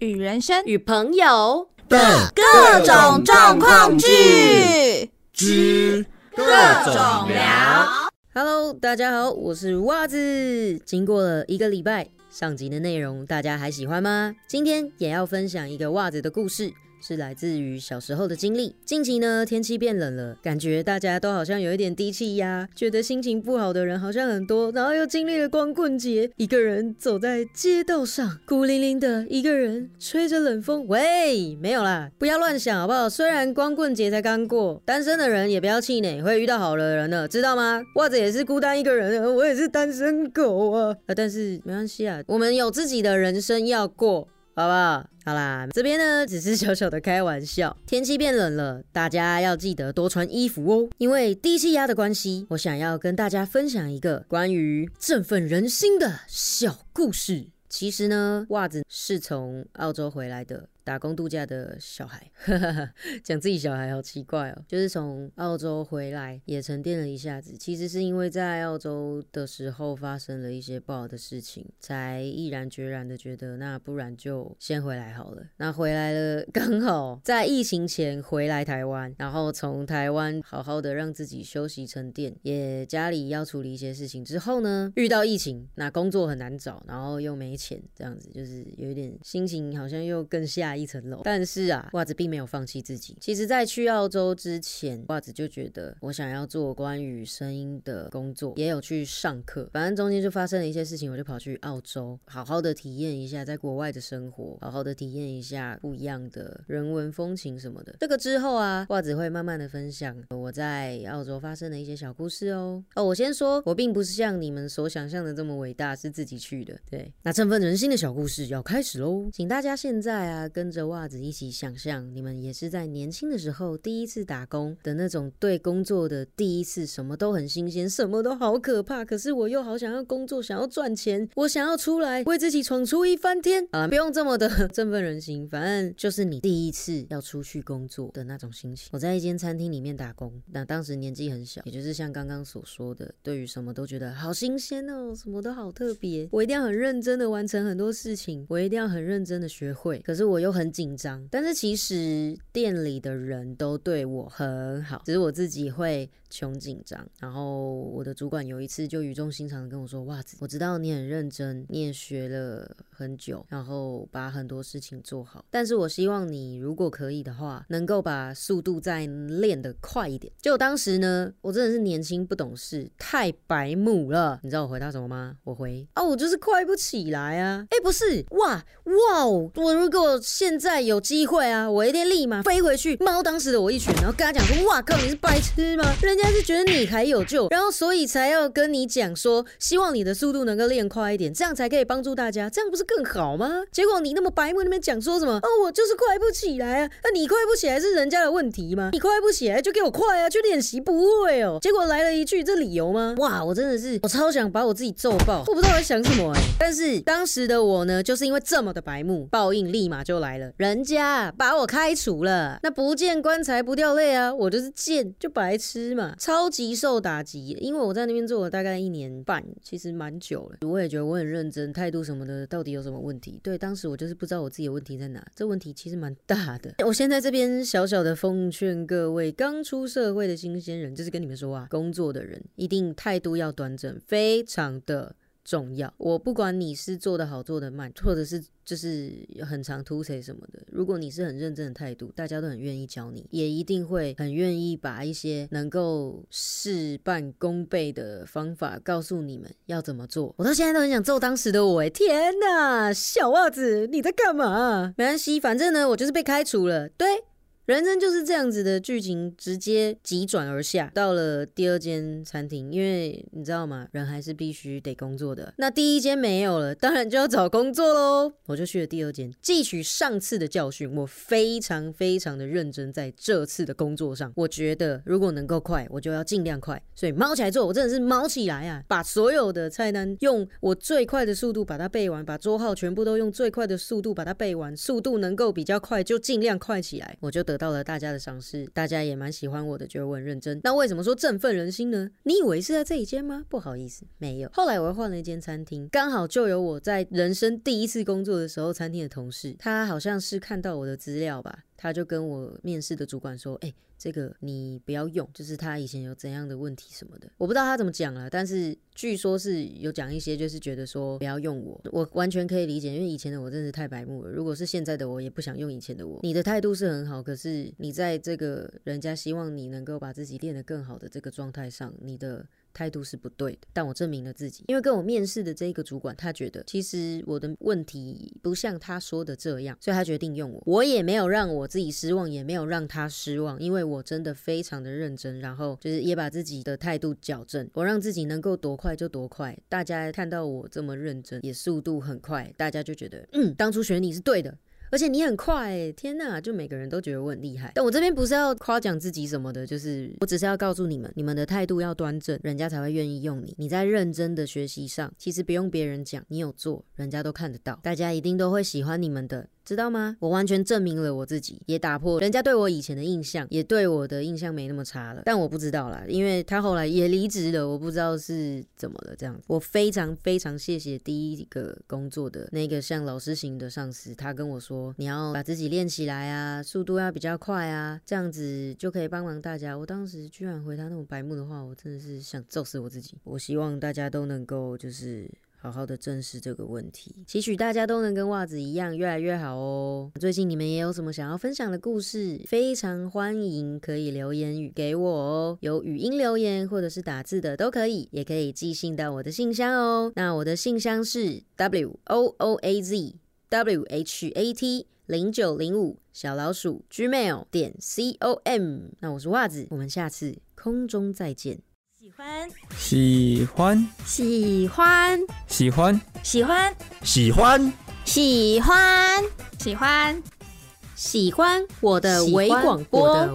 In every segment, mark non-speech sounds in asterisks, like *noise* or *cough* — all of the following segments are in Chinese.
与人生与朋友的各种状况剧之各种聊。Hello，大家好，我是袜子。经过了一个礼拜，上集的内容大家还喜欢吗？今天也要分享一个袜子的故事。是来自于小时候的经历。近期呢，天气变冷了，感觉大家都好像有一点低气压，觉得心情不好的人好像很多。然后又经历了光棍节，一个人走在街道上，孤零零的一个人，吹着冷风。喂，没有啦，不要乱想好不好？虽然光棍节才刚过，单身的人也不要气馁，会遇到好的人的，知道吗？袜子也是孤单一个人，我也是单身狗啊。啊，但是没关系啊，我们有自己的人生要过。好不好？好啦，这边呢只是小小的开玩笑。天气变冷了，大家要记得多穿衣服哦。因为低气压的关系，我想要跟大家分享一个关于振奋人心的小故事。其实呢，袜子是从澳洲回来的。打工度假的小孩，*laughs* 讲自己小孩好奇怪哦。就是从澳洲回来，也沉淀了一下子。其实是因为在澳洲的时候发生了一些不好的事情，才毅然决然的觉得，那不然就先回来好了。那回来了，刚好在疫情前回来台湾，然后从台湾好好的让自己休息沉淀，也家里要处理一些事情之后呢，遇到疫情，那工作很难找，然后又没钱，这样子就是有一点心情好像又更下一层楼。但是啊，袜子并没有放弃自己。其实，在去澳洲之前，袜子就觉得我想要做关于声音的工作，也有去上课。反正中间就发生了一些事情，我就跑去澳洲，好好的体验一下在国外的生活，好好的体验一下不一样的人文风情什么的。这个之后啊，袜子会慢慢的分享我在澳洲发生的一些小故事哦。哦，我先说，我并不是像你们所想象的这么伟大，是自己去的。对，那振奋人心的小故事要开始喽，请大家现在啊跟着袜子一起想象，你们也是在年轻的时候第一次打工的那种对工作的第一次，什么都很新鲜，什么都好可怕，可是我又好想要工作，想要赚钱，我想要出来为自己闯出一番天啊！不用这么的 *laughs* 振奋人心，反正就是你第一次要出去工作的那种心情。我在一间餐厅里面打工，那当时年纪很小，也就是像刚刚所说的，对于什么都觉得好新鲜哦，什么都好特别，我一定要很认真的完成很多事情，我一定要很认真的学会，可是我又很紧张。但是其实店里的人都对我很好，只是我自己会穷紧张。然后我的主管有一次就语重心长的跟我说：“哇，我知道你很认真，你也学了很久，然后把很多事情做好。但是我希望你如果可以的话，能够把速度再练得快一点。”就当时呢，我真的是年轻不懂事，太白目了。你知道我回答什么吗？我回：“啊，我就是快不起来啊！哎，不是，哇哇哦，我如果现在有机会啊，我一定立马飞回去猫当时的我一拳，然后跟他讲说：哇靠，你是白痴吗？人家是觉得你还有救，然后所以才要跟你讲说，希望你的速度能够练快一点，这样才可以帮助大家，这样不是更好吗？结果你那么白目那边讲说什么？哦，我就是快不起来啊！那你快不起来是人家的问题吗？你快不起来就给我快啊，去练习不会哦。结果来了一句这理由吗？哇，我真的是我超想把我自己揍爆，我不知道在想什么哎。但是当时的我呢，就是因为这么的白目，报应立马就来了，人家把我开除了，那不见棺材不掉泪啊！我就是贱，就白痴嘛，超级受打击。因为我在那边做了大概一年半，其实蛮久了。我也觉得我很认真，态度什么的到底有什么问题？对，当时我就是不知道我自己的问题在哪。这问题其实蛮大的。我现在这边小小的奉劝各位刚出社会的新鲜人，就是跟你们说啊，工作的人一定态度要端正，非常的。重要，我不管你是做的好做的慢，或者是就是很长突谁什么的，如果你是很认真的态度，大家都很愿意教你，也一定会很愿意把一些能够事半功倍的方法告诉你们要怎么做。我到现在都很想揍当时的我，哎，天哪，小袜子你在干嘛？没关系，反正呢，我就是被开除了，对。人生就是这样子的剧情，直接急转而下，到了第二间餐厅，因为你知道吗？人还是必须得工作的。那第一间没有了，当然就要找工作喽。我就去了第二间，汲取上次的教训，我非常非常的认真，在这次的工作上，我觉得如果能够快，我就要尽量快。所以猫起来做，我真的是猫起来啊！把所有的菜单用我最快的速度把它背完，把桌号全部都用最快的速度把它背完，速度能够比较快就尽量快起来，我就得。到了大家的赏识，大家也蛮喜欢我的，觉得我很认真。那为什么说振奋人心呢？你以为是在这一间吗？不好意思，没有。后来我又换了一间餐厅，刚好就有我在人生第一次工作的时候，餐厅的同事，他好像是看到我的资料吧。他就跟我面试的主管说：“哎，这个你不要用，就是他以前有怎样的问题什么的，我不知道他怎么讲了，但是据说是有讲一些，就是觉得说不要用我，我完全可以理解，因为以前的我真是太白目了。如果是现在的我，也不想用以前的我。你的态度是很好，可是你在这个人家希望你能够把自己练得更好的这个状态上，你的。”态度是不对的，但我证明了自己，因为跟我面试的这一个主管，他觉得其实我的问题不像他说的这样，所以他决定用我。我也没有让我自己失望，也没有让他失望，因为我真的非常的认真，然后就是也把自己的态度矫正，我让自己能够多快就多快。大家看到我这么认真，也速度很快，大家就觉得，嗯，当初选你是对的。而且你很快，天哪！就每个人都觉得我很厉害。但我这边不是要夸奖自己什么的，就是我只是要告诉你们，你们的态度要端正，人家才会愿意用你。你在认真的学习上，其实不用别人讲，你有做，人家都看得到，大家一定都会喜欢你们的。知道吗？我完全证明了我自己，也打破人家对我以前的印象，也对我的印象没那么差了。但我不知道啦，因为他后来也离职了，我不知道是怎么了。这样子，我非常非常谢谢第一个工作的那个像老师型的上司，他跟我说，你要把自己练起来啊，速度要比较快啊，这样子就可以帮忙大家。我当时居然回他那种白目的话，我真的是想揍死我自己。我希望大家都能够就是。好好的正视这个问题，期许大家都能跟袜子一样越来越好哦。最近你们也有什么想要分享的故事？非常欢迎可以留言语给我哦，有语音留言或者是打字的都可以，也可以寄信到我的信箱哦。那我的信箱是 w o o a z w h a t 零九零五小老鼠 gmail 点 c o m。那我是袜子，我们下次空中再见。喜欢。喜欢。喜欢。喜欢。喜欢。喜欢。喜欢。喜欢。我的微广播，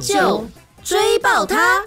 就追爆他。